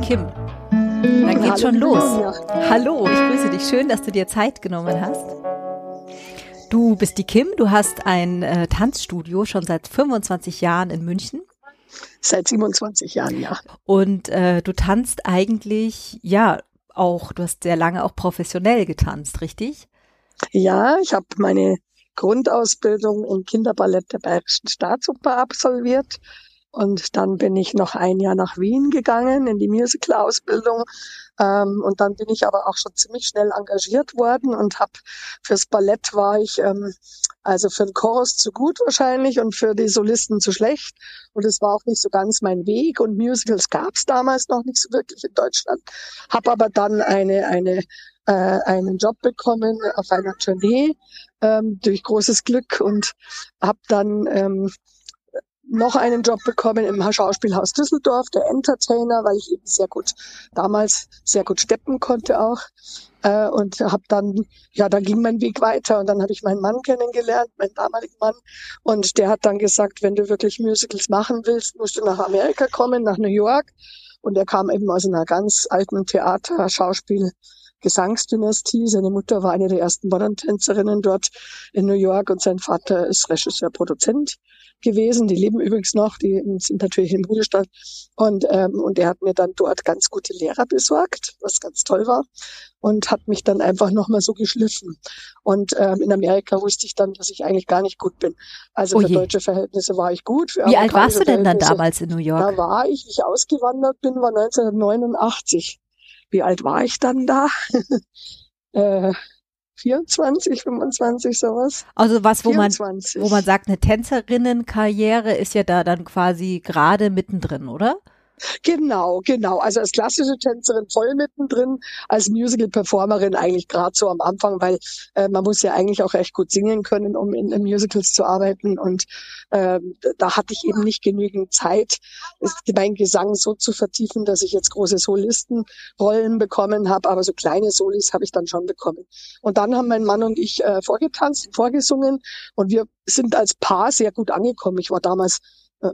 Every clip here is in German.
Kim. Dann geht's schon los. Hallo, ich grüße dich. Schön, dass du dir Zeit genommen hast. Du bist die Kim, du hast ein äh, Tanzstudio schon seit 25 Jahren in München. Seit 27 Jahren, ja. Und äh, du tanzt eigentlich, ja, auch, du hast sehr lange auch professionell getanzt, richtig? Ja, ich habe meine Grundausbildung im Kinderballett der Bayerischen Staatsoper absolviert. Und dann bin ich noch ein Jahr nach Wien gegangen in die Musical-Ausbildung. Ähm, und dann bin ich aber auch schon ziemlich schnell engagiert worden und habe fürs Ballett war ich ähm, also für den Chorus zu gut wahrscheinlich und für die Solisten zu schlecht. Und es war auch nicht so ganz mein Weg. Und Musicals gab es damals noch nicht so wirklich in Deutschland. Habe aber dann eine eine äh, einen Job bekommen auf einer Tournee ähm, durch großes Glück und habe dann ähm, noch einen Job bekommen im Schauspielhaus Düsseldorf, der Entertainer, weil ich eben sehr gut damals sehr gut steppen konnte auch. Äh, und habe dann ja, da ging mein Weg weiter und dann habe ich meinen Mann kennengelernt, meinen damaligen Mann. Und der hat dann gesagt, wenn du wirklich Musicals machen willst, musst du nach Amerika kommen, nach New York. Und er kam eben aus einer ganz alten Theater, Schauspiel Gesangsdynastie. Seine Mutter war eine der ersten Modern-Tänzerinnen dort in New York und sein Vater ist Regisseur, Produzent gewesen. Die leben übrigens noch, die sind natürlich im Ruhestand. Und, ähm, und er hat mir dann dort ganz gute Lehrer besorgt, was ganz toll war. Und hat mich dann einfach nochmal so geschliffen. Und ähm, in Amerika wusste ich dann, dass ich eigentlich gar nicht gut bin. Also oh für deutsche Verhältnisse war ich gut. Wie alt warst du denn dann damals in New York? Da war ich, wie ich ausgewandert bin, war 1989 wie alt war ich dann da? äh, 24, 25, sowas. Also was, wo 24. man, wo man sagt, eine Tänzerinnenkarriere ist ja da dann quasi gerade mittendrin, oder? Genau, genau. Also als klassische Tänzerin voll mittendrin, als Musical-Performerin eigentlich gerade so am Anfang, weil äh, man muss ja eigentlich auch recht gut singen können, um in, in Musicals zu arbeiten. Und äh, da hatte ich eben nicht genügend Zeit, mein Gesang so zu vertiefen, dass ich jetzt große Solistenrollen bekommen habe. Aber so kleine Solis habe ich dann schon bekommen. Und dann haben mein Mann und ich äh, vorgetanzt, vorgesungen und wir sind als Paar sehr gut angekommen. Ich war damals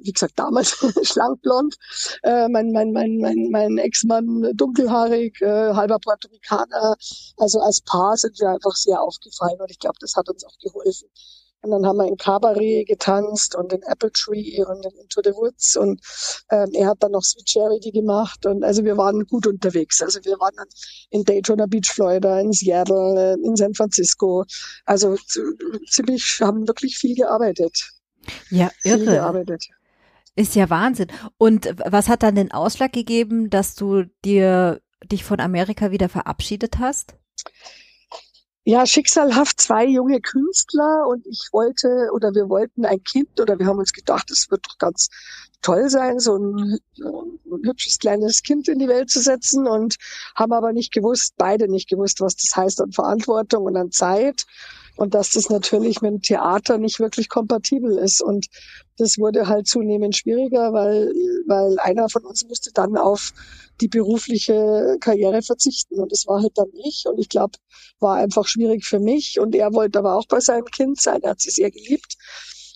wie gesagt, damals schlankblond, äh, mein, mein, mein, mein, mein Ex-Mann dunkelhaarig, äh, halber Puerto Ricaner. Also als Paar sind wir einfach sehr aufgefallen und ich glaube, das hat uns auch geholfen. Und dann haben wir in Cabaret getanzt und in Apple Tree und in Into the Woods und ähm, er hat dann noch Sweet Charity gemacht und also wir waren gut unterwegs. Also wir waren dann in Daytona Beach, Florida, in Seattle, äh, in San Francisco. Also ziemlich, haben wirklich viel gearbeitet. Ja, irre. Gearbeitet. Ist ja Wahnsinn. Und was hat dann den Ausschlag gegeben, dass du dir dich von Amerika wieder verabschiedet hast? Ja, schicksalhaft zwei junge Künstler und ich wollte oder wir wollten ein Kind oder wir haben uns gedacht, es wird doch ganz toll sein, so ein, ein, hübsches kleines Kind in die Welt zu setzen und haben aber nicht gewusst, beide nicht gewusst, was das heißt an Verantwortung und an Zeit und dass das natürlich mit dem Theater nicht wirklich kompatibel ist. Und das wurde halt zunehmend schwieriger, weil, weil einer von uns musste dann auf die berufliche Karriere verzichten. Und das war halt dann ich. Und ich glaube, war einfach schwierig für mich. Und er wollte aber auch bei seinem Kind sein. Er hat sie sehr geliebt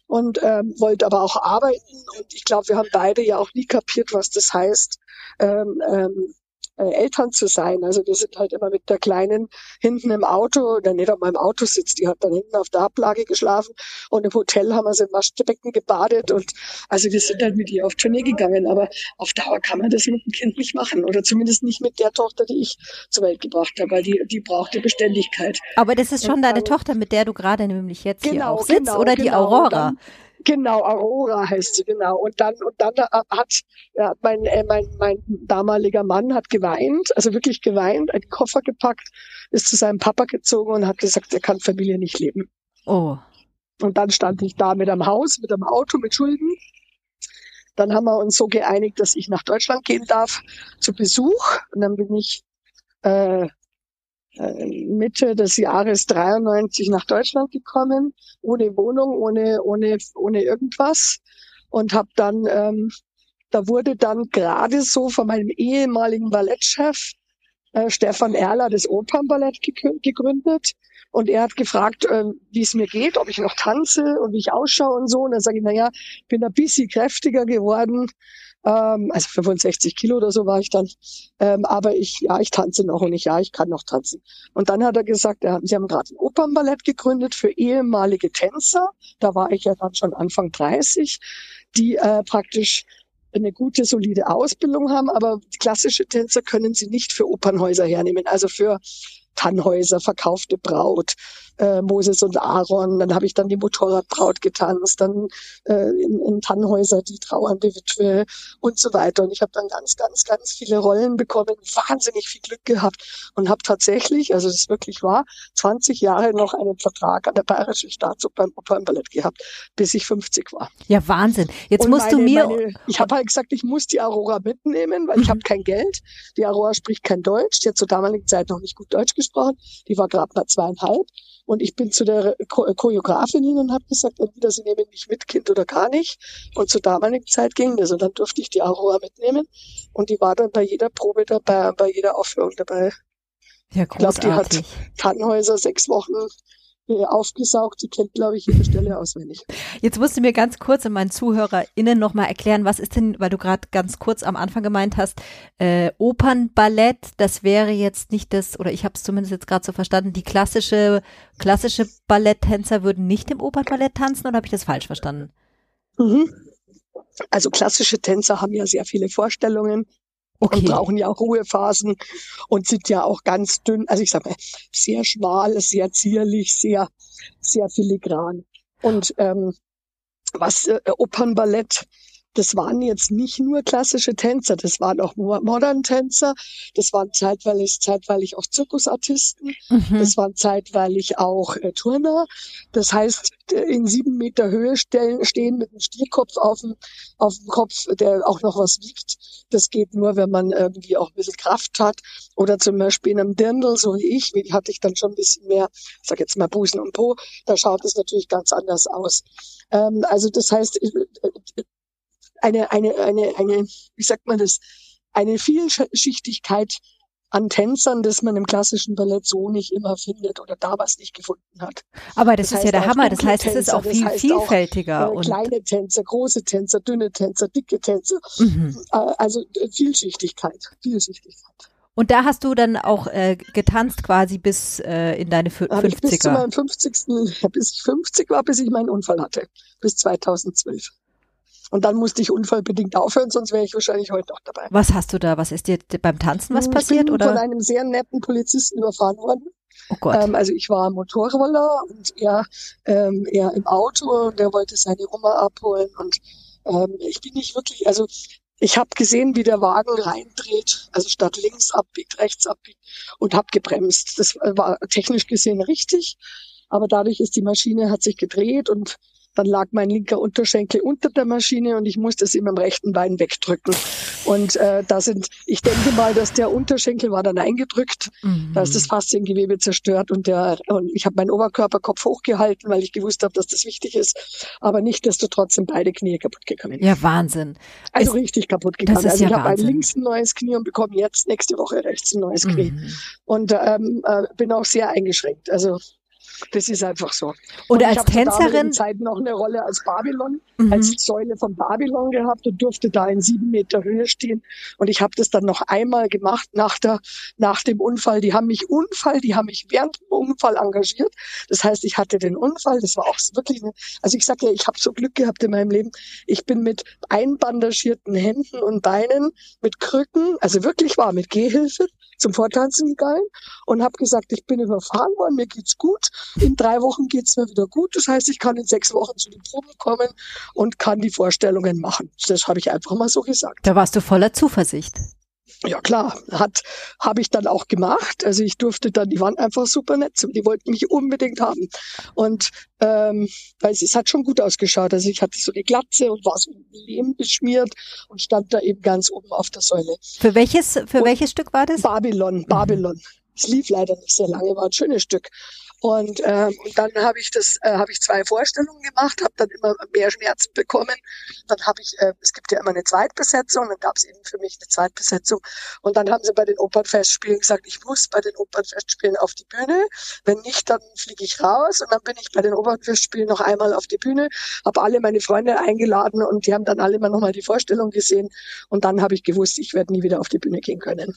und ähm, wollte aber auch arbeiten. Und ich glaube, wir haben beide ja auch nie kapiert, was das heißt, ähm, ähm, äh, Eltern zu sein. Also wir sind halt immer mit der Kleinen hinten im Auto, oder nicht auf meinem Auto sitzt, die hat dann hinten auf der Ablage geschlafen und im Hotel haben wir sie im Waschbecken gebadet und also wir sind halt mit ihr auf Tournee gegangen, aber auf Dauer kann man das mit dem Kind nicht machen oder zumindest nicht mit der Tochter, die ich zur Welt gebracht habe, weil die, die brauchte Beständigkeit. Aber das ist schon und, deine Tochter, mit der du gerade nämlich jetzt genau, hier auch sitzt genau, oder die genau, Aurora? Dann, Genau, Aurora heißt sie, genau. Und dann, und dann hat, ja, mein, äh, mein, mein damaliger Mann hat geweint, also wirklich geweint, einen Koffer gepackt, ist zu seinem Papa gezogen und hat gesagt, er kann Familie nicht leben. Oh. Und dann stand ich da mit einem Haus, mit einem Auto, mit Schulden. Dann haben wir uns so geeinigt, dass ich nach Deutschland gehen darf zu Besuch. Und dann bin ich äh, äh, Mitte des Jahres 93 nach Deutschland gekommen, ohne Wohnung, ohne, ohne, ohne irgendwas. Und habe dann, ähm, da wurde dann gerade so von meinem ehemaligen Ballettchef äh, Stefan Erler das Opernballett gegründet. Und er hat gefragt, äh, wie es mir geht, ob ich noch tanze und wie ich ausschaue und so. Und dann sage ich, naja, bin ein bisschen kräftiger geworden Ähm, also 65 Kilo oder so war ich dann. Ähm, aber ich, ja, ich tanze noch und ich, ja, ich kann noch tanzen. Und dann hat er gesagt, er, sie haben gerade ein Opernballett gegründet für ehemalige Tänzer. Da war ich ja dann schon Anfang 30, die äh, praktisch eine gute, solide Ausbildung haben, aber klassische Tänzer können sie nicht für Opernhäuser hernehmen. Also für Tannhäuser, verkaufte Braut, äh, Moses und Aaron. Dann habe ich dann die Motorradbraut getanzt, dann äh, in, in Tannhäuser die trauernde Witwe und so weiter. Und ich habe dann ganz, ganz, ganz viele Rollen bekommen, wahnsinnig viel Glück gehabt und habe tatsächlich, also das ist wirklich wahr, 20 Jahre noch einen Vertrag an der Bayerischen Staatsoper im Opernballett gehabt, bis ich 50 war. Ja, Wahnsinn. Jetzt und musst meine, du mir... Meine, ich habe halt gesagt, ich muss die Aurora mitnehmen, weil ich mhm. habe kein Geld. Die Aurora spricht kein Deutsch. Die hat zur damaligen Zeit noch nicht gut Deutsch gesprochen. Die war gerade mal zweieinhalb. Und ich bin zu der Choreografin hin und habe gesagt, entweder sie nehmen mich mit, Kind oder gar nicht. Und zur damaligen Zeit ging das. Und dann durfte ich die Aurora mitnehmen. Und die war dann bei jeder Probe dabei, bei jeder Aufführung dabei. Ja, großartig. Ich glaube, die hat Tannhäuser sechs Wochen äh, aufgesaugt. Die kennt, glaube ich, jede Stelle auswendig. Jetzt musst du mir ganz kurz und meinen ZuhörerInnen nochmal erklären, was ist denn, weil du gerade ganz kurz am Anfang gemeint hast, äh, Opernballett, das wäre jetzt nicht das, oder ich habe es zumindest jetzt gerade so verstanden, die klassische, klassische Balletttänzer würden nicht im Opernballett tanzen oder habe ich das falsch verstanden? Mhm. Also klassische Tänzer haben ja sehr viele Vorstellungen, Okay. Und brauchen ja auch Ruhephasen und sind ja auch ganz dünn, also ich sag mal, sehr schmal, sehr zierlich, sehr, sehr filigran. Und ähm, was äh, Opernballett das waren jetzt nicht nur klassische Tänzer, das waren auch Modern Tänzer, das waren zeitweilig, zeitweilig auch Zirkusartisten, mhm. das waren zeitweilig auch äh, Turner. Das heißt, in sieben Meter Höhe stellen, stehen mit einem Stierkopf auf dem, auf dem Kopf, der auch noch was wiegt. Das geht nur, wenn man irgendwie auch ein bisschen Kraft hat. Oder zum Beispiel in einem Dirndl, so wie ich, wie hatte ich dann schon ein bisschen mehr, ich sag jetzt mal Busen und Po, da schaut es natürlich ganz anders aus. Ähm, also das heißt, eine, eine, eine, eine, wie sagt man das, eine Vielschichtigkeit an Tänzern, das man im klassischen Ballett so nicht immer findet oder da was nicht gefunden hat. Aber das, das ist ja der Hammer. Das heißt, es ist auch viel vielfältiger. Auch, äh, kleine Tänzer, große Tänzer, dünne Tänzer, dicke Tänzer. Mhm. Äh, also äh, Vielschichtigkeit, Vielschichtigkeit. Und da hast du dann auch äh, getanzt quasi bis äh, in deine F 50er. Bis zu meinem 50. bis ich 50 war, bis ich meinen Unfall hatte. Bis 2012. Und dann musste ich unfallbedingt aufhören, sonst wäre ich wahrscheinlich heute noch dabei. Was hast du da? Was ist dir beim Tanzen was passiert? Ich bin oder? von einem sehr netten Polizisten überfahren worden. Oh Gott. Ähm, also ich war Motorroller und er, ähm, er im Auto und er wollte seine Oma abholen und ähm, ich bin nicht wirklich, also ich habe gesehen, wie der Wagen reindreht, also statt links abbiegt, rechts abbiegt und habe gebremst. Das war technisch gesehen richtig, aber dadurch ist die Maschine hat sich gedreht und dann lag mein linker Unterschenkel unter der Maschine und ich musste es immer im rechten Bein wegdrücken. Und äh, da sind, ich denke mal, dass der Unterschenkel war dann eingedrückt, mhm. da ist das Fasziengewebe zerstört und der und ich habe meinen Oberkörperkopf hochgehalten, weil ich gewusst habe, dass das wichtig ist. Aber nicht, dass du trotzdem beide Knie kaputt gegangen. Ja, Wahnsinn. Also ist, richtig kaputt gegangen. also ich ja habe ein links ein neues Knie und bekomme jetzt nächste Woche rechts ein neues Knie. Mhm. Und ähm, äh, bin auch sehr eingeschränkt. Also das ist einfach so. Oder als Tänzerin? Ich habe noch eine Rolle als Babylon, mhm. als Säule von Babylon gehabt und durfte da in sieben Meter Höhe stehen. Und ich habe das dann noch einmal gemacht nach der, nach dem Unfall. Die haben mich Unfall, die haben mich während dem Unfall engagiert. Das heißt, ich hatte den Unfall. Das war auch wirklich, eine, also ich sage ja, ich habe so Glück gehabt in meinem Leben. Ich bin mit einbandagierten Händen und Beinen, mit Krücken, also wirklich war mit Gehhilfe zum Vortanzen gegangen und habe gesagt, ich bin überfahren worden, mir geht's gut. In drei Wochen geht's mir wieder gut. Das heißt, ich kann in sechs Wochen zu den Proben kommen und kann die Vorstellungen machen. Das habe ich einfach mal so gesagt. Da warst du voller Zuversicht. Ja klar, hat habe ich dann auch gemacht. Also ich durfte dann, die waren einfach super nett, die wollten mich unbedingt haben. Und ähm, weil es, es hat schon gut ausgeschaut. Also ich hatte so eine Glatze und war so Lehm beschmiert und stand da eben ganz oben auf der Säule. Für welches für und welches Stück war das? Babylon, Babylon. Es lief leider nicht sehr lange, war ein schönes Stück. Und, ähm, und dann habe ich das, äh, habe ich zwei Vorstellungen gemacht, habe dann immer mehr Schmerzen bekommen. Dann habe ich, äh, es gibt ja immer eine Zweitbesetzung, dann gab es eben für mich eine Zweitbesetzung. Und dann haben sie bei den Opernfestspielen gesagt, ich muss bei den Opernfestspielen auf die Bühne. Wenn nicht, dann fliege ich raus. Und dann bin ich bei den Opernfestspielen noch einmal auf die Bühne, habe alle meine Freunde eingeladen und die haben dann alle immer nochmal die Vorstellung gesehen. Und dann habe ich gewusst, ich werde nie wieder auf die Bühne gehen können.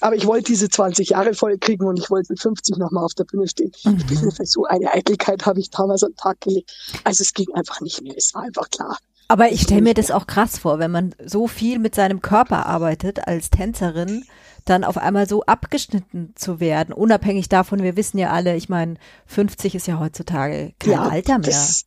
Aber ich wollte diese 20 Jahre voll kriegen und ich wollte mit 50 nochmal auf der Bühne stehen. Mhm. Ich bin so eine Eitelkeit habe ich damals am Tag gelegt. Also es ging einfach nicht mehr. Es war einfach klar. Aber ich stelle mir das auch krass vor, wenn man so viel mit seinem Körper arbeitet als Tänzerin, dann auf einmal so abgeschnitten zu werden, unabhängig davon, wir wissen ja alle, ich meine, 50 ist ja heutzutage kein ja, Alter mehr. Das,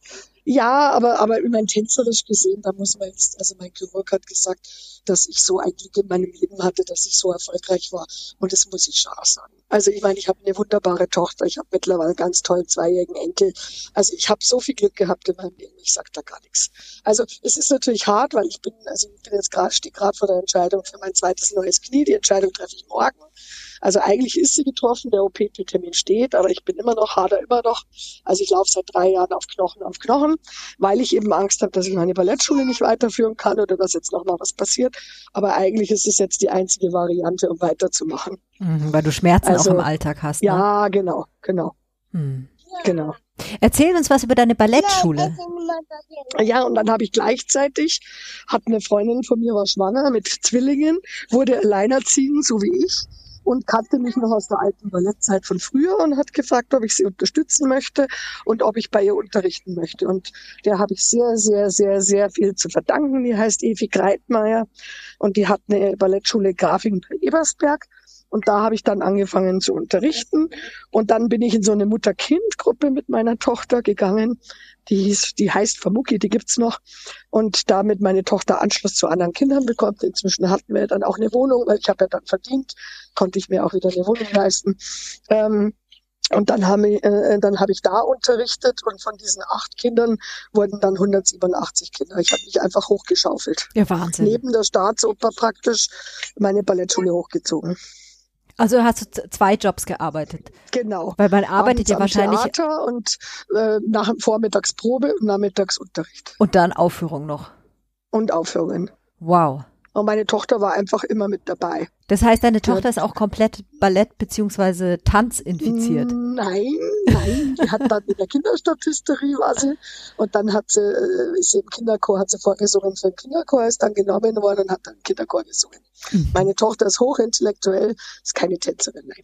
ja, aber, aber ich meine, tänzerisch gesehen, da muss man jetzt, also mein Chirurg hat gesagt, dass ich so ein Glück in meinem Leben hatte, dass ich so erfolgreich war. Und das muss ich schon auch sagen. Also ich meine, ich habe eine wunderbare Tochter, ich habe mittlerweile ganz tollen zweijährigen Enkel. Also ich habe so viel Glück gehabt in meinem Leben, ich sage da gar nichts. Also es ist natürlich hart, weil ich bin, also ich bin jetzt gerade, stehe gerade vor der Entscheidung für mein zweites neues Knie. Die Entscheidung treffe ich morgen. Also eigentlich ist sie getroffen, der OP-Termin steht, aber ich bin immer noch, hader immer noch. Also ich laufe seit drei Jahren auf Knochen auf Knochen, weil ich eben Angst habe, dass ich meine Ballettschule nicht weiterführen kann oder dass jetzt nochmal was passiert. Aber eigentlich ist es jetzt die einzige Variante, um weiterzumachen. Mhm, weil du Schmerzen also, auch im Alltag hast. Ne? Ja, genau, genau. Hm. Genau. Erzähl uns was über deine Ballettschule. Ja, und dann habe ich gleichzeitig, hat eine Freundin von mir war schwanger mit Zwillingen, wurde alleinerziehend, so wie ich und kannte mich noch aus der alten Ballettzeit von früher und hat gefragt, ob ich sie unterstützen möchte und ob ich bei ihr unterrichten möchte. Und der habe ich sehr, sehr, sehr, sehr viel zu verdanken. Die heißt Evi Greitmeier und die hat eine Ballettschule Grafing bei Ebersberg. Und da habe ich dann angefangen zu unterrichten. Und dann bin ich in so eine Mutter-Kind-Gruppe mit meiner Tochter gegangen. Die hieß, die heißt Vermucki, die gibt's noch. Und damit meine Tochter Anschluss zu anderen Kindern bekommt. Inzwischen hatten wir dann auch eine Wohnung, weil ich habe ja dann verdient, konnte ich mir auch wieder eine Wohnung leisten. Ähm, und dann habe ich, äh, dann habe ich da unterrichtet und von diesen acht Kindern wurden dann 187 Kinder. Ich habe mich einfach hochgeschaufelt. Ja, Wahnsinn. Neben der Staatsoper praktisch meine Ballettschule hochgezogen. Also hast du zwei Jobs gearbeitet. Genau. Weil man arbeitet Abends ja wahrscheinlich. Theater und äh, nach Vormittagsprobe und Nachmittagsunterricht. Und dann Aufführung noch. Und Aufführungen. Wow. Und meine Tochter war einfach immer mit dabei. Das heißt, deine Tochter ist auch komplett Ballett beziehungsweise Tanz infiziert? Nein, nein. Die hat dann in der Kinderstatisterie war sie. Und dann hat sie, äh, ist sie im Kinderchor, hat sie vorgesungen für den Kinderchor, ist dann genommen worden und hat dann im Kinderchor gesungen. Mhm. Meine Tochter ist hochintellektuell, ist keine Tänzerin, nein.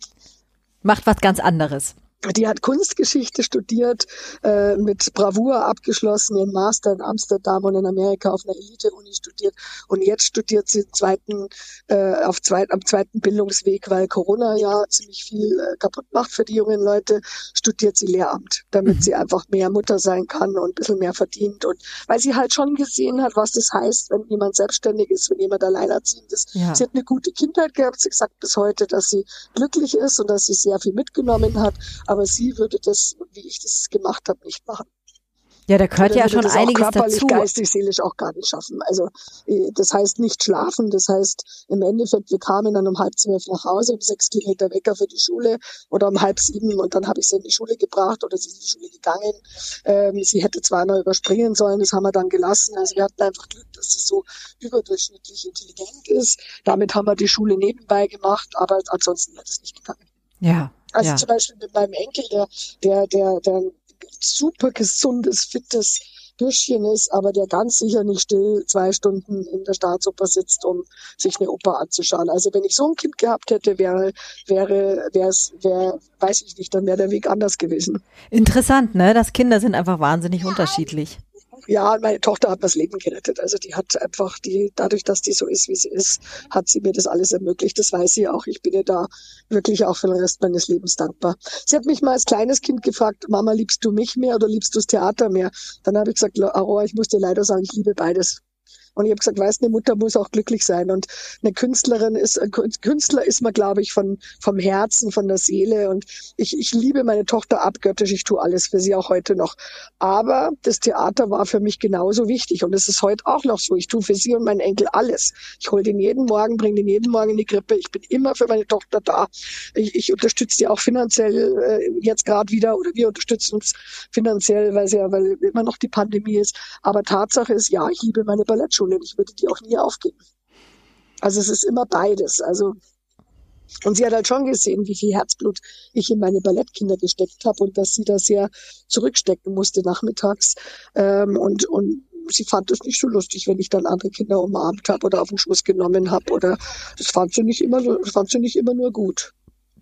Macht was ganz anderes. Die hat Kunstgeschichte studiert, äh, mit Bravour abgeschlossen, ihren Master in Amsterdam und in Amerika auf einer Elite-Uni studiert. Und jetzt studiert sie zweiten, äh, auf zweit, am zweiten Bildungsweg, weil Corona ja ziemlich viel äh, kaputt macht für die jungen Leute, studiert sie Lehramt, damit mhm. sie einfach mehr Mutter sein kann und ein bisschen mehr verdient. Und weil sie halt schon gesehen hat, was das heißt, wenn jemand selbstständig ist, wenn jemand alleinerziehend ist. Ja. Sie hat eine gute Kindheit gehabt. Sie sagt bis heute, dass sie glücklich ist und dass sie sehr viel mitgenommen hat aber sie würde das, wie ich das gemacht habe, nicht machen. Ja, da gehört ja schon das einiges körperlich, dazu. geistig, seelisch auch gar nicht schaffen. Also äh, das heißt nicht schlafen, das heißt im Endeffekt, wir kamen dann um halb zwölf nach Hause, um sechs Kilometer Wecker für die Schule oder um halb sieben und dann habe ich sie in die Schule gebracht oder sie ist in die Schule gegangen. Ähm, sie hätte zweimal überspringen sollen, das haben wir dann gelassen. Also wir hatten einfach Glück, dass sie so überdurchschnittlich intelligent ist. Damit haben wir die Schule nebenbei gemacht, aber ansonsten wäre das nicht gegangen. Ja, also ja. zum Beispiel mit meinem Enkel, der, der, der, der ein super gesundes, fittes Bürschchen ist, aber der ganz sicher nicht still zwei Stunden in der Staatsoper sitzt, um sich eine Oper anzuschauen. Also wenn ich so ein Kind gehabt hätte, wäre, wäre, wäre es, wäre, weiß ich nicht, dann wäre der Weg anders gewesen. Interessant, ne? Dass Kinder sind einfach wahnsinnig ja. unterschiedlich. Ja, meine Tochter hat das Leben gerettet. Also die hat einfach die, dadurch, dass die so ist, wie sie ist, hat sie mir das alles ermöglicht. Das weiß sie auch. Ich bin ihr da wirklich auch für den Rest meines Lebens dankbar. Sie hat mich mal als kleines Kind gefragt, Mama, liebst du mich mehr oder liebst du das Theater mehr? Dann habe ich gesagt, Aurora, ich muss dir leider sagen, ich liebe beides. Und ich habe gesagt, weiß, eine Mutter muss auch glücklich sein. Und eine Künstlerin ist, ein Künstler ist man, glaube ich, von, vom Herzen, von der Seele. Und ich, ich liebe meine Tochter abgöttisch. Ich tue alles für sie auch heute noch. Aber das Theater war für mich genauso wichtig. Und es ist heute auch noch so. Ich tue für sie und meinen Enkel alles. Ich hole den jeden Morgen, bringe den jeden Morgen in die Krippe. Ich bin immer für meine Tochter da. Ich, ich unterstütze die auch finanziell äh, jetzt gerade wieder oder wir unterstützen uns finanziell, weil sie ja, weil immer noch die Pandemie ist. Aber Tatsache ist, ja, ich liebe meine Ballettschule. Schule und ich würde die auch nie aufgeben. Also es ist immer beides. Also und sie hat halt schon gesehen, wie viel Herzblut ich in meine Ballettkinder gesteckt habe und dass sie das sehr zurückstecken musste nachmittags. Ähm, und, und sie fand es nicht so lustig, wenn ich dann andere Kinder umarmt habe oder auf den Schoß genommen habe. Oder das fand sie nicht immer, das fand sie nicht immer nur gut.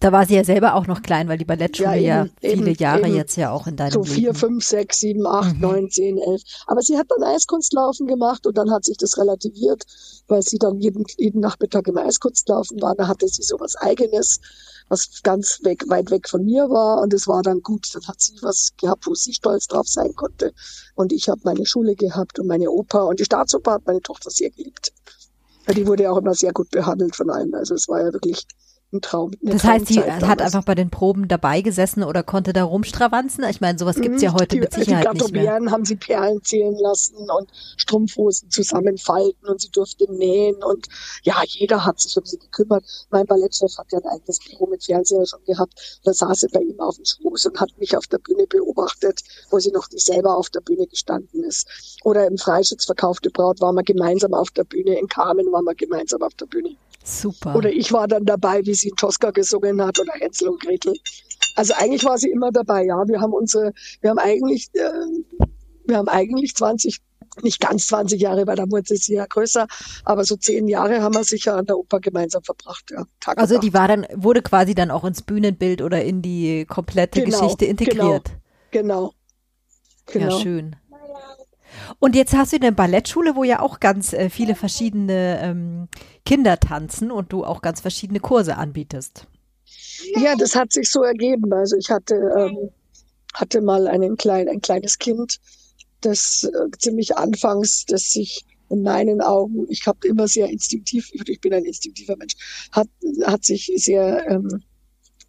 Da war sie ja selber auch noch klein, weil die Ballettschule ja, eben, ja viele eben, Jahre eben. jetzt ja auch in deinem So vier, fünf, sechs, sieben, acht, mhm. neun, zehn, elf. Aber sie hat dann Eiskunstlaufen gemacht und dann hat sich das relativiert, weil sie dann jeden, jeden Nachmittag im Eiskunstlaufen war. Da hatte sie so was Eigenes, was ganz weg, weit weg von mir war und es war dann gut. Dann hat sie was gehabt, wo sie stolz drauf sein konnte. Und ich habe meine Schule gehabt und meine Oper und die Staatsoper hat meine Tochter sehr geliebt. Die wurde auch immer sehr gut behandelt von allen. Also es war ja wirklich ein Traum. Das heißt, sie damals. hat einfach bei den Proben dabei gesessen oder konnte da rumstravanzen? Ich meine, sowas gibt's ja mhm. heute die, mit Sicherheit nicht mehr. Die haben sie Perlen zählen lassen und Strumpfhosen zusammenfalten und sie durfte nähen und ja, jeder hat sich um sie gekümmert. Mein Ballettchef hat ja ein eigenes Büro mit Fernseher schon gehabt. Da saß sie bei ihm auf dem Schoß und hat mich auf der Bühne beobachtet, wo sie noch nicht selber auf der Bühne gestanden ist. Oder im Freischutz verkaufte Braut waren wir gemeinsam auf der Bühne, in Carmen waren wir gemeinsam auf der Bühne. Super. Oder ich war dann dabei, wie sie Tosca gesungen hat oder Hänsel und Gretel. Also eigentlich war sie immer dabei, ja. Wir haben unsere, wir haben eigentlich, äh, wir haben eigentlich 20, nicht ganz 20 Jahre, weil da wurde sie ja größer, aber so zehn Jahre haben wir sicher an der Oper gemeinsam verbracht, ja. Tag also die war dann, wurde quasi dann auch ins Bühnenbild oder in die komplette genau, Geschichte integriert. Genau. genau. Ja, schön. Und jetzt hast du eine Ballettschule, wo ja auch ganz äh, viele verschiedene ähm, Kinder tanzen und du auch ganz verschiedene Kurse anbietest. Ja, das hat sich so ergeben. Also ich hatte, ähm, hatte mal einen klein, ein kleines Kind, das äh, ziemlich anfangs, das sich in meinen Augen, ich habe immer sehr instinktiv, ich bin ein instinktiver Mensch, hat, hat sich sehr ähm,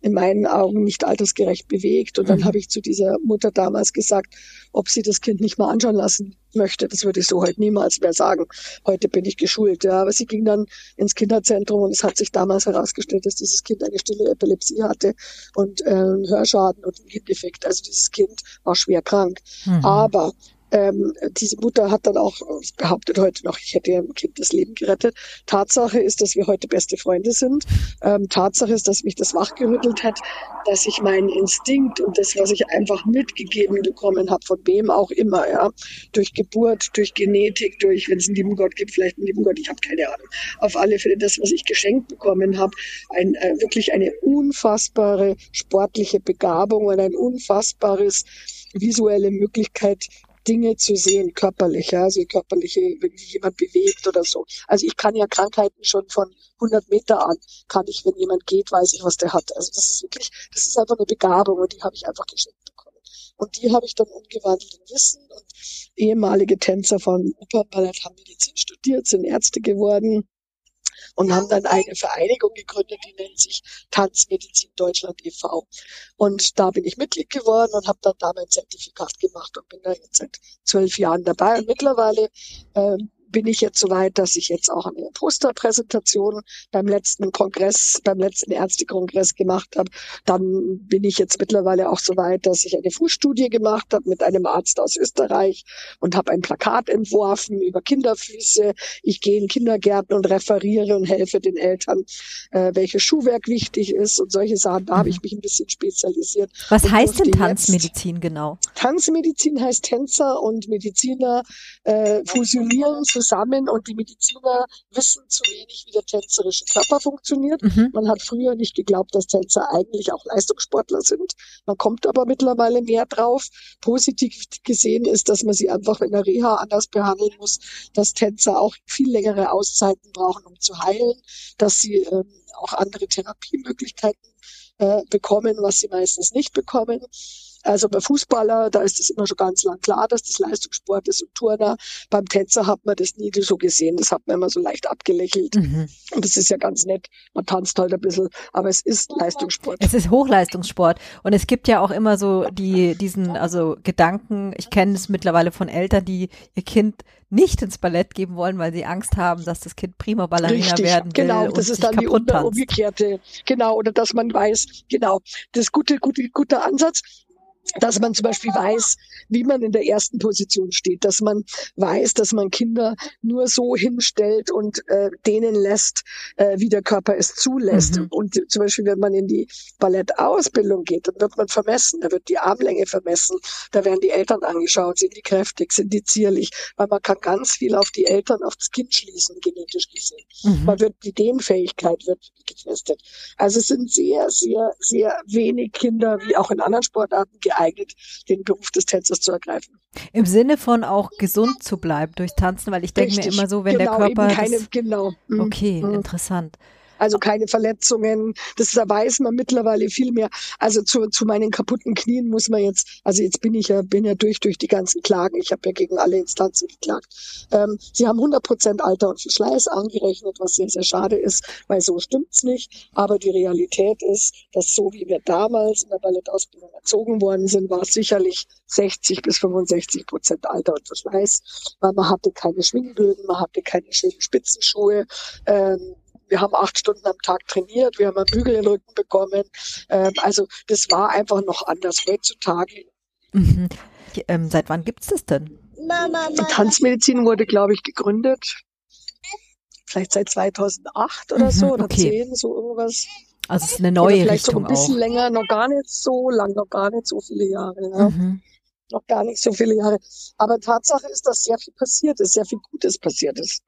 in meinen Augen nicht altersgerecht bewegt. Und dann mhm. habe ich zu dieser Mutter damals gesagt, ob sie das Kind nicht mal anschauen lassen möchte. Das würde ich so heute niemals mehr sagen. Heute bin ich geschult. Ja. Aber sie ging dann ins Kinderzentrum und es hat sich damals herausgestellt, dass dieses Kind eine stille Epilepsie hatte und äh, einen Hörschaden und einen Gendefekt. Also dieses Kind war schwer krank. Mhm. Aber ähm, diese Mutter hat dann auch behauptet heute noch, ich hätte ihrem Kind das Leben gerettet. Tatsache ist, dass wir heute beste Freunde sind. Ähm, Tatsache ist, dass mich das wachgerüttelt hat, dass ich meinen Instinkt und das, was ich einfach mitgegeben bekommen habe, von wem auch immer, ja, durch Geburt, durch Genetik, durch, wenn es einen lieben Gott gibt, vielleicht einen lieben Gott, ich habe keine Ahnung. Auf alle Fälle das, was ich geschenkt bekommen habe, ein, äh, wirklich eine unfassbare sportliche Begabung und ein unfassbares visuelle Möglichkeit, Dinge zu sehen, körperlich, ja, also körperliche, wenn jemand bewegt oder so. Also ich kann ja Krankheiten schon von 100 Meter an, kann ich, wenn jemand geht, weiß ich, was der hat. Also das ist wirklich, das ist einfach eine Begabung und die habe ich einfach geschenkt bekommen. Und die habe ich dann umgewandelt in Wissen und ehemalige Tänzer von Opernballett haben Medizin studiert, sind Ärzte geworden, und haben dann eine Vereinigung gegründet, die nennt sich Tanzmedizin Deutschland e.V. Und da bin ich Mitglied geworden und habe dann da mein Zertifikat gemacht und bin da jetzt seit zwölf Jahren dabei. Und mittlerweile ähm, bin ich jetzt so weit, dass ich jetzt auch eine Posterpräsentation beim letzten Kongress, beim letzten Ärztekongress gemacht habe. Dann bin ich jetzt mittlerweile auch so weit, dass ich eine Fußstudie gemacht habe mit einem Arzt aus Österreich und habe ein Plakat entworfen über Kinderfüße. Ich gehe in Kindergärten und referiere und helfe den Eltern, äh, welches Schuhwerk wichtig ist und solche Sachen. Da mhm. habe ich mich ein bisschen spezialisiert. Was heißt denn Tanzmedizin genau? Tanzmedizin heißt Tänzer und Mediziner äh, fusionieren zusammen zusammen und die Mediziner wissen zu wenig, wie der tänzerische Körper funktioniert. Mhm. Man hat früher nicht geglaubt, dass Tänzer eigentlich auch Leistungssportler sind. Man kommt aber mittlerweile mehr drauf. Positiv gesehen ist, dass man sie einfach in der Reha anders behandeln muss, dass Tänzer auch viel längere Auszeiten brauchen, um zu heilen, dass sie ähm, auch andere Therapiemöglichkeiten äh, bekommen, was sie meistens nicht bekommen. Also bei Fußballer, da ist es immer schon ganz lang klar, dass das Leistungssport ist und Turner. Beim Tänzer hat man das nie so gesehen. Das hat man immer so leicht abgelächelt. Mhm. Und das ist ja ganz nett. Man tanzt halt ein bisschen, aber es ist Leistungssport. Es ist Hochleistungssport. Und es gibt ja auch immer so die, diesen, also Gedanken, ich kenne es mittlerweile von Eltern, die ihr Kind nicht ins Ballett geben wollen, weil sie Angst haben, dass das Kind prima Ballerina Richtig, werden will. Genau, das ist dann die umgekehrte. Genau, oder dass man weiß, genau, das ist gute, gute, guter Ansatz dass man zum Beispiel weiß, wie man in der ersten Position steht, dass man weiß, dass man Kinder nur so hinstellt und äh, denen lässt, äh, wie der Körper es zulässt. Mhm. Und zum Beispiel, wenn man in die Ballettausbildung geht, dann wird man vermessen, da wird die Armlänge vermessen, da werden die Eltern angeschaut, sind die kräftig, sind die zierlich, weil man kann ganz viel auf die Eltern, auf das Kind schließen, genetisch gesehen. Mhm. Man wird, die Dehnfähigkeit wird getestet. Also es sind sehr, sehr, sehr wenig Kinder, wie auch in anderen Sportarten, geeignet, den Beruf des Tänzers zu ergreifen. Im Sinne von auch gesund zu bleiben durch Tanzen, weil ich denke mir immer so, wenn genau, der Körper. Keine, das, genau. Mhm. Okay, mhm. interessant also keine Verletzungen. Das weiß man mittlerweile viel mehr. Also zu, zu meinen kaputten Knien muss man jetzt, also jetzt bin ich ja, bin ja durch, durch die ganzen Klagen. Ich habe ja gegen alle Instanzen geklagt. Ähm, sie haben 100 Prozent Alter und Verschleiß angerechnet, was sehr, sehr schade ist, weil so stimmt's nicht. Aber die Realität ist, dass so wie wir damals in der Ballettausbildung erzogen worden sind, war es sicherlich 60 bis 65 Prozent Alter und Verschleiß, weil man hatte keine Schwingbögen, man hatte keine schönen Spitzenschuhe. Ähm, wir haben acht Stunden am Tag trainiert, wir haben einen Bügel in den Rücken bekommen. Ähm, also das war einfach noch anders heutzutage. Mhm. Ähm, seit wann gibt es das denn? Die Tanzmedizin wurde, glaube ich, gegründet. Vielleicht seit 2008 oder mhm, so oder okay. 10, so irgendwas. Also es ist eine neue oder vielleicht Richtung so ein bisschen auch. länger, noch gar nicht so lang, noch gar nicht so viele Jahre. Ja. Mhm. Noch gar nicht so viele Jahre. Aber Tatsache ist, dass sehr viel passiert ist, sehr viel Gutes passiert ist.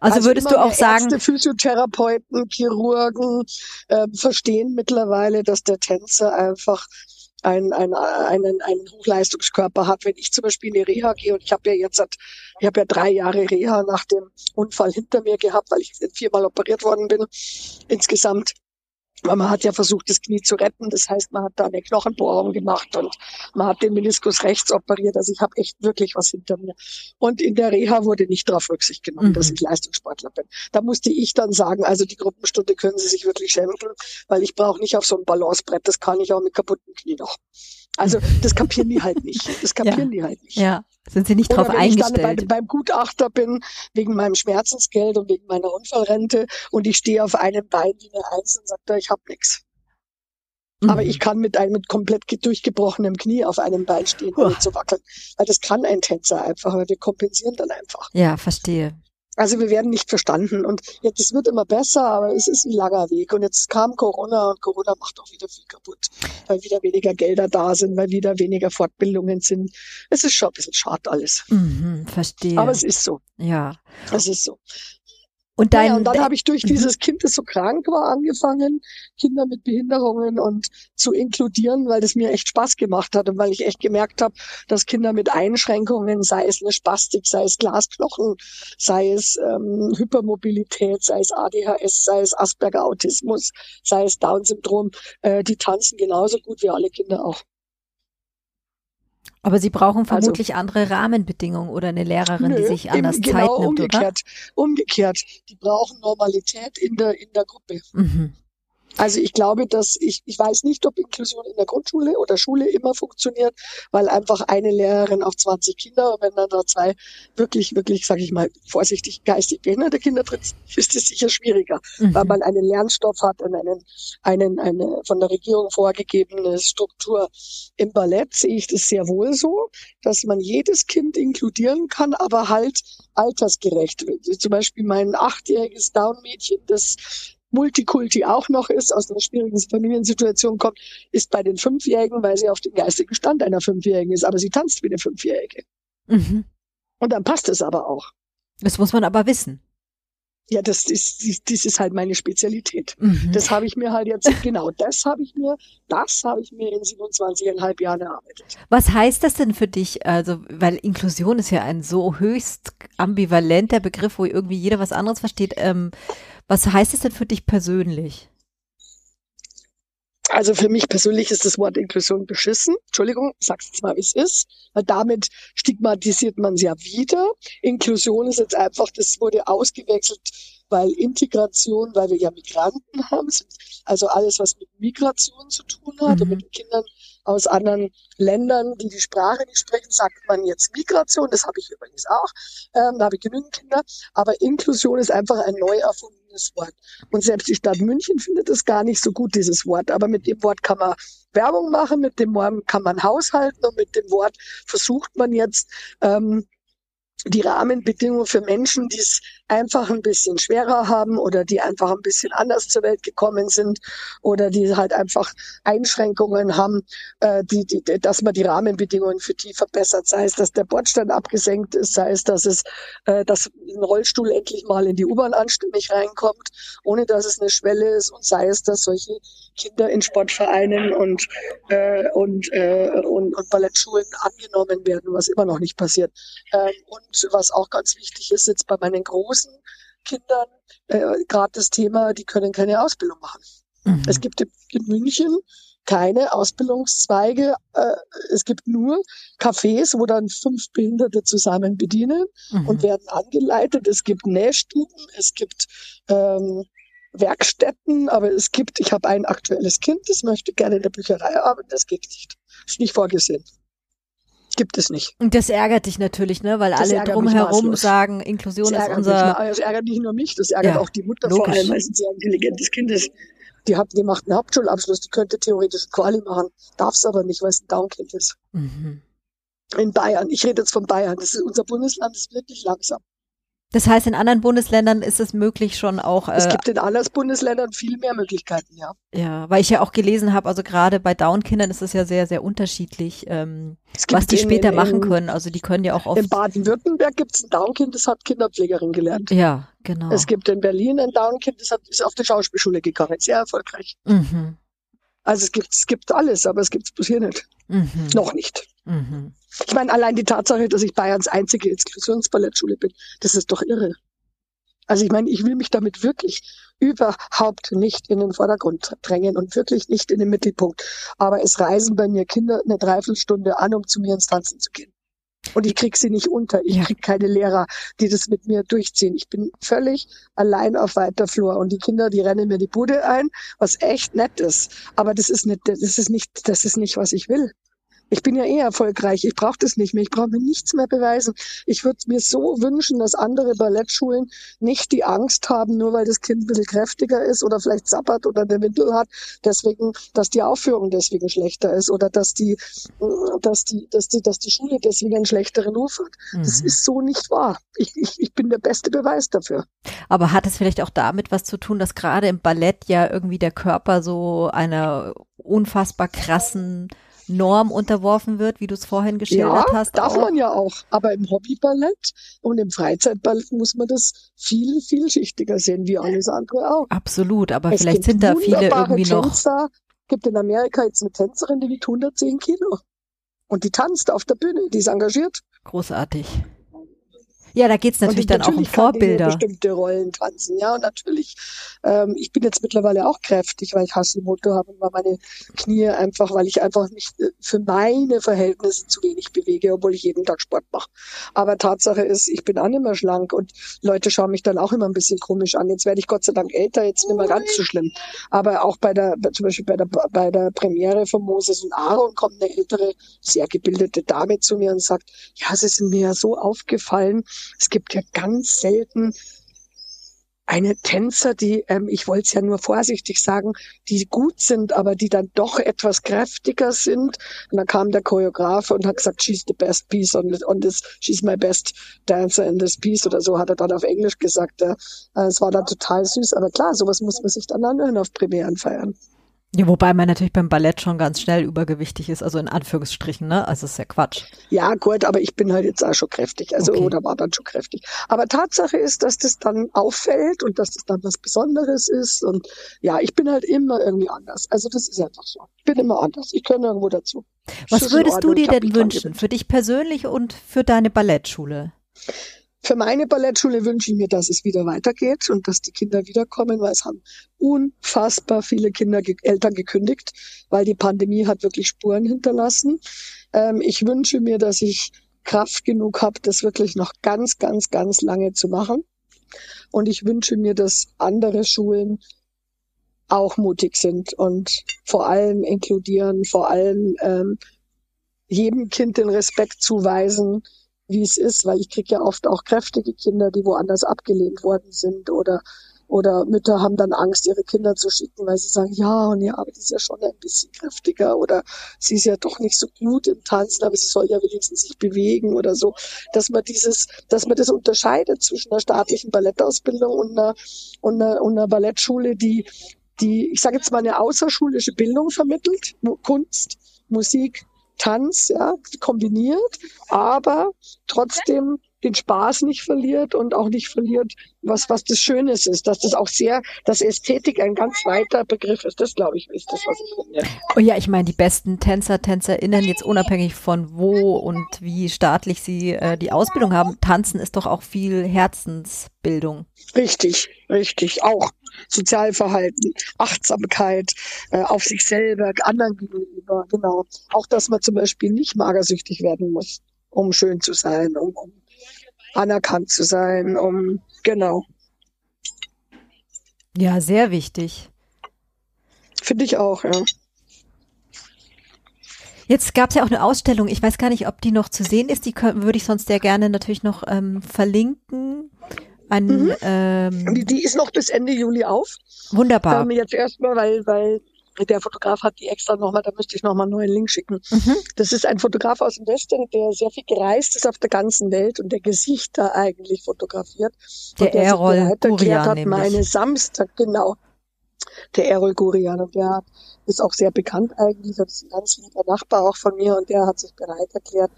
Also, also würdest du auch sagen, Ärzte, Physiotherapeuten, Chirurgen äh, verstehen mittlerweile, dass der Tänzer einfach ein, ein, einen, einen Hochleistungskörper hat. Wenn ich zum Beispiel in die Reha gehe und ich habe ja jetzt, ich habe ja drei Jahre Reha nach dem Unfall hinter mir gehabt, weil ich viermal operiert worden bin insgesamt. Weil man hat ja versucht, das Knie zu retten. Das heißt, man hat da eine Knochenbohrung gemacht und man hat den Meniskus rechts operiert. Also ich habe echt wirklich was hinter mir. Und in der Reha wurde nicht darauf Rücksicht genommen, mhm. dass ich Leistungssportler bin. Da musste ich dann sagen, also die Gruppenstunde können Sie sich wirklich schenken, weil ich brauche nicht auf so ein Balancebrett. Das kann ich auch mit kaputten Knie noch. Also das kapieren die halt nicht. Das kapieren ja. die halt nicht. Ja, sind sie nicht Oder drauf wenn eingestellt. Ich dann bei, beim Gutachter bin, wegen meinem Schmerzensgeld und wegen meiner Unfallrente und ich stehe auf einem Bein wie eine Eins und sagt er, ich habe nichts. Mhm. Aber ich kann mit einem mit komplett durchgebrochenem Knie auf einem Bein stehen, ohne zu wackeln. Weil das kann ein Tänzer einfach, weil wir kompensieren dann einfach. Ja, verstehe. Also wir werden nicht verstanden und jetzt es wird immer besser, aber es ist ein langer Weg und jetzt kam Corona und Corona macht auch wieder viel kaputt, weil wieder weniger Gelder da sind, weil wieder weniger Fortbildungen sind. Es ist schon ein bisschen schade alles. Mhm, verstehe. Aber es ist so. Ja. Es ist so. Und, dein, ja, und dann habe ich durch mhm. dieses Kind, das so krank war, angefangen, Kinder mit Behinderungen und zu inkludieren, weil das mir echt Spaß gemacht hat und weil ich echt gemerkt habe, dass Kinder mit Einschränkungen, sei es eine Spastik, sei es Glasknochen, sei es ähm, Hypermobilität, sei es ADHS, sei es Asperger-Autismus, sei es Down-Syndrom, äh, die tanzen genauso gut wie alle Kinder auch. Aber Sie brauchen also vermutlich also, andere Rahmenbedingungen oder eine Lehrerin, nö, die sich anders genau Zeit nimmt, umgekehrt, oder? Umgekehrt. Die brauchen Normalität in der, in der Gruppe. Mhm. Also ich glaube, dass ich, ich weiß nicht, ob Inklusion in der Grundschule oder Schule immer funktioniert, weil einfach eine Lehrerin auf 20 Kinder, wenn dann da zwei wirklich, wirklich, sage ich mal, vorsichtig geistig behinderte Kinder drin ist es sicher schwieriger, mhm. weil man einen Lernstoff hat und einen, einen, eine von der Regierung vorgegebene Struktur. Im Ballett sehe ich das sehr wohl so, dass man jedes Kind inkludieren kann, aber halt altersgerecht. Zum Beispiel mein achtjähriges Down-Mädchen, das Multikulti auch noch ist, aus einer schwierigen Familiensituation kommt, ist bei den Fünfjährigen, weil sie auf dem geistigen Stand einer Fünfjährigen ist, aber sie tanzt wie eine Fünfjährige. Mhm. Und dann passt es aber auch. Das muss man aber wissen. Ja, das ist, das ist halt meine Spezialität. Mhm. Das habe ich mir halt jetzt, genau, das habe ich mir, das habe ich mir in 27,5 Jahren erarbeitet. Was heißt das denn für dich? Also, weil Inklusion ist ja ein so höchst ambivalenter Begriff, wo irgendwie jeder was anderes versteht. Ähm, was heißt es denn für dich persönlich? Also für mich persönlich ist das Wort Inklusion beschissen. Entschuldigung, ich sag's jetzt mal, wie es ist. Weil damit stigmatisiert man es ja wieder. Inklusion ist jetzt einfach, das wurde ausgewechselt, weil Integration, weil wir ja Migranten haben, also alles, was mit Migration zu tun hat mhm. und mit Kindern aus anderen Ländern, die die Sprache nicht sprechen, sagt man jetzt Migration. Das habe ich übrigens auch. Ähm, da habe ich genügend Kinder. Aber Inklusion ist einfach ein neu erfundenes Wort. Und selbst die Stadt München findet es gar nicht so gut, dieses Wort. Aber mit dem Wort kann man Werbung machen, mit dem Wort kann man haushalten und mit dem Wort versucht man jetzt ähm, die Rahmenbedingungen für Menschen, die es einfach ein bisschen schwerer haben oder die einfach ein bisschen anders zur Welt gekommen sind oder die halt einfach Einschränkungen haben, äh, die, die, dass man die Rahmenbedingungen für die verbessert, sei es, dass der Bordstein abgesenkt ist, sei es, dass es, äh, dass ein Rollstuhl endlich mal in die U-Bahn anständig reinkommt, ohne dass es eine Schwelle ist und sei es, dass solche Kinder in Sportvereinen und, äh, und, äh, und, und Ballettschulen angenommen werden, was immer noch nicht passiert. Ähm, und was auch ganz wichtig ist jetzt bei meinen großen Kindern, äh, gerade das Thema, die können keine Ausbildung machen. Mhm. Es gibt in München keine Ausbildungszweige. Äh, es gibt nur Cafés, wo dann fünf Behinderte zusammen bedienen mhm. und werden angeleitet. Es gibt Nähstuben, es gibt ähm, Werkstätten, aber es gibt, ich habe ein aktuelles Kind, das möchte gerne in der Bücherei arbeiten, das geht nicht. Ist nicht vorgesehen gibt es nicht. Und das ärgert dich natürlich, ne? Weil das alle drumherum sagen, Inklusion ist unser. Mich, das ärgert nicht nur mich, das ärgert ja, auch die Mutter logisch. vor allem, weil sie ein sehr intelligentes Kind ist. Die hat gemacht einen Hauptschulabschluss, die könnte theoretisch Quali machen, darf es aber nicht, weil es ein Downkind ist. Mhm. In Bayern, ich rede jetzt von Bayern, das ist unser Bundesland, ist wirklich langsam. Das heißt, in anderen Bundesländern ist es möglich schon auch. Äh, es gibt in anderen Bundesländern viel mehr Möglichkeiten, ja. Ja, weil ich ja auch gelesen habe, also gerade bei Down-Kindern ist es ja sehr, sehr unterschiedlich, ähm, was die in, später in, machen können. Also die können ja auch oft. In Baden-Württemberg gibt es ein Down-Kind, das hat Kinderpflegerin gelernt. Ja, genau. Es gibt in Berlin ein Down-Kind, das hat, ist auf die Schauspielschule gegangen, sehr erfolgreich. Mhm. Also es gibt, es gibt alles, aber es gibt es hier nicht. Mhm. Noch nicht. Mhm. Ich meine, allein die Tatsache, dass ich Bayerns einzige Inklusionsballettschule bin, das ist doch irre. Also ich meine, ich will mich damit wirklich überhaupt nicht in den Vordergrund drängen und wirklich nicht in den Mittelpunkt. Aber es reisen bei mir Kinder eine Dreiviertelstunde an, um zu mir ins Tanzen zu gehen. Und ich krieg sie nicht unter. Ich ja. krieg keine Lehrer, die das mit mir durchziehen. Ich bin völlig allein auf weiter Flur. Und die Kinder, die rennen mir die Bude ein, was echt nett ist. Aber das ist nicht, das ist nicht, das ist nicht, was ich will. Ich bin ja eh erfolgreich. Ich brauche das nicht mehr. Ich brauche mir nichts mehr beweisen. Ich würde mir so wünschen, dass andere Ballettschulen nicht die Angst haben, nur weil das Kind ein bisschen kräftiger ist oder vielleicht zappert oder eine Windel hat, deswegen, dass die Aufführung deswegen schlechter ist oder dass die, dass die, dass die, dass die Schule deswegen einen schlechteren Ruf hat. Mhm. Das ist so nicht wahr. Ich, ich, ich bin der beste Beweis dafür. Aber hat es vielleicht auch damit was zu tun, dass gerade im Ballett ja irgendwie der Körper so einer unfassbar krassen Norm unterworfen wird, wie du es vorhin geschildert ja, hast. Darf auch. man ja auch. Aber im Hobbyballett und im Freizeitballett muss man das viel, vielschichtiger sehen, wie alles andere auch. Absolut, aber es vielleicht sind da viele irgendwie noch. Tänzer, gibt in Amerika jetzt eine Tänzerin, die wiegt 110 Kilo. Und die tanzt auf der Bühne, die ist engagiert. Großartig. Ja, da geht's natürlich dann natürlich auch um Vorbilder. bestimmte Rollen tanzen, ja. Und natürlich, ähm, ich bin jetzt mittlerweile auch kräftig, weil ich Hashimoto habe und meine Knie einfach, weil ich einfach mich äh, für meine Verhältnisse zu wenig bewege, obwohl ich jeden Tag Sport mache. Aber Tatsache ist, ich bin auch nicht mehr schlank und Leute schauen mich dann auch immer ein bisschen komisch an. Jetzt werde ich Gott sei Dank älter, jetzt nicht mehr ganz so schlimm. Aber auch bei der, zum Beispiel bei der, bei der Premiere von Moses und Aaron kommt eine ältere, sehr gebildete Dame zu mir und sagt, ja, sie sind mir ja so aufgefallen, es gibt ja ganz selten eine Tänzer, die, ähm, ich wollte es ja nur vorsichtig sagen, die gut sind, aber die dann doch etwas kräftiger sind. Und dann kam der Choreograf und hat gesagt, she's the best piece on, on this, she's my best dancer in this piece oder so hat er dann auf Englisch gesagt. Ja. Es war dann total süß, aber klar, sowas muss man sich dann anhören auf Premieren feiern. Ja, wobei man natürlich beim Ballett schon ganz schnell übergewichtig ist, also in Anführungsstrichen, ne? Also ist ja Quatsch. Ja, gut, aber ich bin halt jetzt auch schon kräftig, also okay. oder war dann schon kräftig. Aber Tatsache ist, dass das dann auffällt und dass das dann was Besonderes ist und ja, ich bin halt immer irgendwie anders. Also das ist einfach so. Ich bin immer anders. Ich gehöre irgendwo dazu. Was würdest du dir denn wünschen für dich persönlich und für deine Ballettschule? Für meine Ballettschule wünsche ich mir, dass es wieder weitergeht und dass die Kinder wiederkommen, weil es haben unfassbar viele Kinder, Eltern gekündigt, weil die Pandemie hat wirklich Spuren hinterlassen. Ähm, ich wünsche mir, dass ich Kraft genug habe, das wirklich noch ganz, ganz, ganz lange zu machen. Und ich wünsche mir, dass andere Schulen auch mutig sind und vor allem inkludieren, vor allem ähm, jedem Kind den Respekt zuweisen, wie es ist, weil ich kriege ja oft auch kräftige Kinder, die woanders abgelehnt worden sind oder oder Mütter haben dann Angst, ihre Kinder zu schicken, weil sie sagen, ja, und ja, aber ist ja schon ein bisschen kräftiger oder sie ist ja doch nicht so gut im Tanzen, aber sie soll ja wenigstens sich bewegen oder so. Dass man dieses, dass man das unterscheidet zwischen einer staatlichen Ballettausbildung und einer, und einer, und einer Ballettschule, die, die, ich sage jetzt mal, eine außerschulische Bildung vermittelt, Kunst, Musik, Tanz, ja, kombiniert, aber trotzdem den Spaß nicht verliert und auch nicht verliert, was, was das Schönes ist, dass das auch sehr, dass Ästhetik ein ganz weiter Begriff ist. Das glaube ich ist das, was ich finde. Oh ja, ich meine, die besten Tänzer, TänzerInnen, jetzt unabhängig von wo und wie staatlich sie äh, die Ausbildung haben, tanzen ist doch auch viel Herzensbildung. Richtig, richtig, auch. Sozialverhalten, Achtsamkeit äh, auf sich selber, anderen gegenüber, genau. Auch, dass man zum Beispiel nicht magersüchtig werden muss, um schön zu sein, um, um anerkannt zu sein, um genau. Ja, sehr wichtig. Finde ich auch, ja. Jetzt gab es ja auch eine Ausstellung. Ich weiß gar nicht, ob die noch zu sehen ist. Die würde ich sonst sehr gerne natürlich noch ähm, verlinken. Ein, mhm. ähm, die, die, ist noch bis Ende Juli auf. Wunderbar. Ähm, jetzt erstmal, weil, weil der Fotograf hat die extra nochmal, da müsste ich nochmal einen neuen Link schicken. Mhm. Das ist ein Fotograf aus dem Westen, der sehr viel gereist ist auf der ganzen Welt und der Gesichter eigentlich fotografiert. Der, und der Errol Gurian hat, meine Samstag, genau. Der Errol Gurian und der ist auch sehr bekannt eigentlich, das ist ein ganz lieber Nachbar auch von mir und der hat sich bereit erklärt,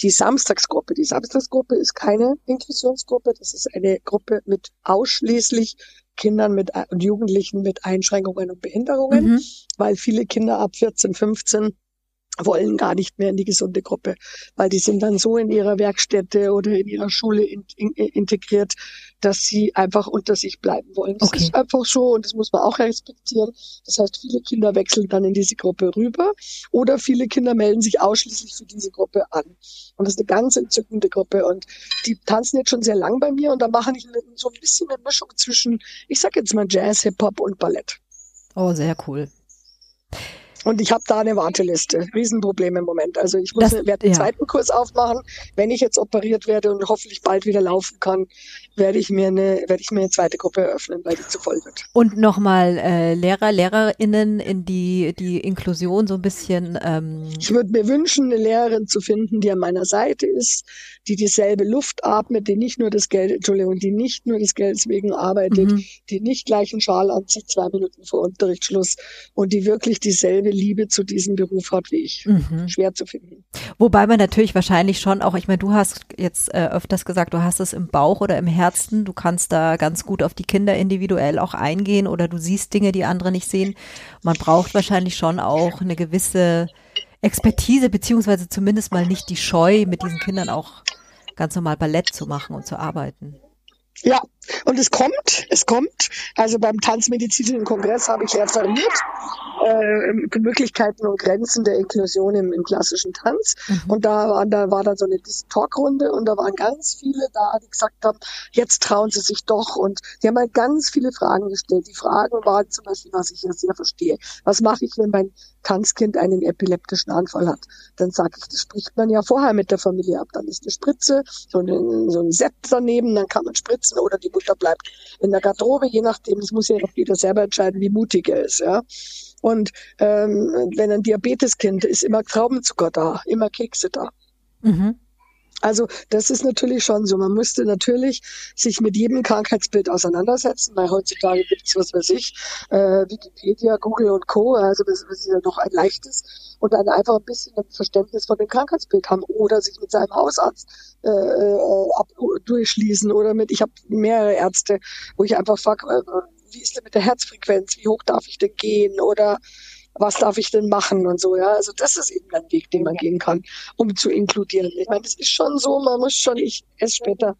die Samstagsgruppe. Die Samstagsgruppe ist keine Inklusionsgruppe, das ist eine Gruppe mit ausschließlich Kindern mit und Jugendlichen mit Einschränkungen und Behinderungen, mhm. weil viele Kinder ab 14, 15 wollen gar nicht mehr in die gesunde Gruppe, weil die sind dann so in ihrer Werkstätte oder in ihrer Schule in, in, integriert, dass sie einfach unter sich bleiben wollen. Das okay. ist einfach so und das muss man auch respektieren. Das heißt, viele Kinder wechseln dann in diese Gruppe rüber oder viele Kinder melden sich ausschließlich für diese Gruppe an. Und das ist eine ganz entzückende Gruppe und die tanzen jetzt schon sehr lang bei mir und da machen ich so ein bisschen eine Mischung zwischen, ich sag jetzt mal Jazz, Hip-Hop und Ballett. Oh, sehr cool. Und ich habe da eine Warteliste. Riesenproblem im Moment. Also ich muss, werde einen ja. zweiten Kurs aufmachen. Wenn ich jetzt operiert werde und hoffentlich bald wieder laufen kann, werde ich mir eine, werde ich mir eine zweite Gruppe eröffnen, weil die zu voll wird. Und nochmal äh, Lehrer, Lehrerinnen in die, die Inklusion so ein bisschen. Ähm ich würde mir wünschen, eine Lehrerin zu finden, die an meiner Seite ist, die dieselbe Luft atmet, die nicht nur das Geld, Entschuldigung, die nicht nur des Geldes wegen arbeitet, mhm. die nicht gleich einen Schal anzieht, zwei Minuten vor Unterrichtsschluss und die wirklich dieselbe Liebe zu diesem Beruf hat wie ich. Mhm. Schwer zu finden. Wobei man natürlich wahrscheinlich schon auch, ich meine, du hast jetzt äh, öfters gesagt, du hast es im Bauch oder im Herzen, du kannst da ganz gut auf die Kinder individuell auch eingehen oder du siehst Dinge, die andere nicht sehen. Man braucht wahrscheinlich schon auch eine gewisse Expertise, beziehungsweise zumindest mal nicht die Scheu, mit diesen Kindern auch ganz normal Ballett zu machen und zu arbeiten. Ja, und es kommt, es kommt. Also beim Tanzmedizinischen Kongress habe ich referiert, äh, Möglichkeiten und Grenzen der Inklusion im, im klassischen Tanz. Mhm. Und da war, da war dann so eine Talkrunde und da waren ganz viele da, die gesagt haben, jetzt trauen sie sich doch. Und die haben halt ganz viele Fragen gestellt. Die Fragen waren zum Beispiel, was ich ja sehr verstehe. Was mache ich, wenn mein Tanzkind einen epileptischen Anfall hat? Dann sage ich, das spricht man ja vorher mit der Familie ab. Dann ist eine Spritze, so, eine, so ein Set daneben, dann kann man spritzen oder die Mutter bleibt in der Garderobe, je nachdem, das muss ja auch jeder selber entscheiden, wie mutig er ist. Ja. Und ähm, wenn ein Diabeteskind ist, immer Traubenzucker da, immer Kekse da. Mhm. Also das ist natürlich schon so. Man müsste natürlich sich mit jedem Krankheitsbild auseinandersetzen, weil heutzutage gibt es, was weiß ich, äh, Wikipedia, Google und Co. Also das, das ist ja noch ein leichtes und dann einfach ein bisschen ein Verständnis von dem Krankheitsbild haben oder sich mit seinem Hausarzt äh, äh ab, durchschließen oder mit, ich habe mehrere Ärzte, wo ich einfach frage, äh, wie ist denn mit der Herzfrequenz, wie hoch darf ich denn gehen oder was darf ich denn machen und so, ja. Also das ist eben ein Weg, den man gehen kann, um zu inkludieren. Ich meine, das ist schon so, man muss schon, ich esse später,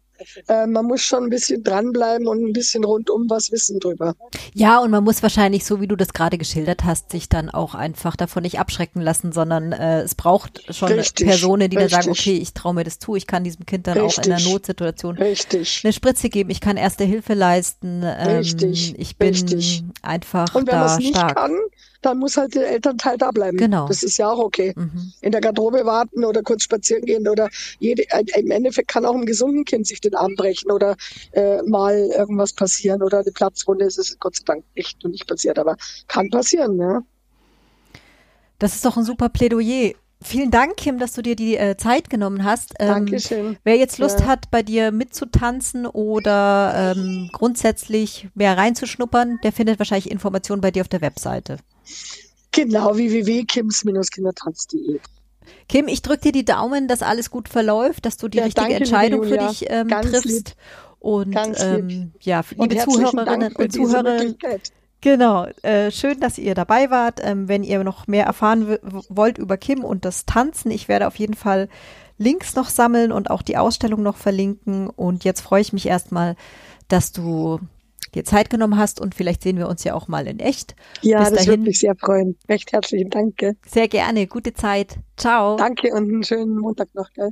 äh, man muss schon ein bisschen dranbleiben und ein bisschen rundum was wissen drüber. Ja, und man muss wahrscheinlich, so wie du das gerade geschildert hast, sich dann auch einfach davon nicht abschrecken lassen, sondern äh, es braucht schon richtig, Personen, die richtig. dann sagen, okay, ich traue mir das zu, ich kann diesem Kind dann richtig, auch in einer Notsituation richtig. eine Spritze geben, ich kann erste Hilfe leisten, ähm, richtig, ich bin einfach und wenn da nicht stark. Kann, dann muss halt der Elternteil da bleiben. Genau. Das ist ja auch okay. Mhm. In der Garderobe warten oder kurz spazieren gehen oder jede, im Endeffekt kann auch einem gesunden Kind sich den Arm brechen oder äh, mal irgendwas passieren oder eine Platzrunde. Es ist Gott sei Dank nicht und nicht passiert, aber kann passieren, ja. Das ist doch ein super Plädoyer. Vielen Dank, Kim, dass du dir die äh, Zeit genommen hast. Ähm, Dankeschön. Wer jetzt Lust ja. hat, bei dir mitzutanzen oder ähm, grundsätzlich mehr reinzuschnuppern, der findet wahrscheinlich Informationen bei dir auf der Webseite. Genau, www.kims-kindertanz.de. Kim, ich drücke dir die Daumen, dass alles gut verläuft, dass du die ja, richtige danke, Entscheidung für dich ähm, triffst. Lieb. Und ähm, ja, liebe Zuhörerinnen und Zuhörer. Genau, äh, schön, dass ihr dabei wart. Ähm, wenn ihr noch mehr erfahren wollt über Kim und das Tanzen, ich werde auf jeden Fall Links noch sammeln und auch die Ausstellung noch verlinken. Und jetzt freue ich mich erstmal, dass du dir Zeit genommen hast und vielleicht sehen wir uns ja auch mal in echt. Ja, Bis das dahin, würde mich sehr freuen. Recht herzlichen Dank. Sehr gerne. Gute Zeit. Ciao. Danke und einen schönen Montag noch. Gell?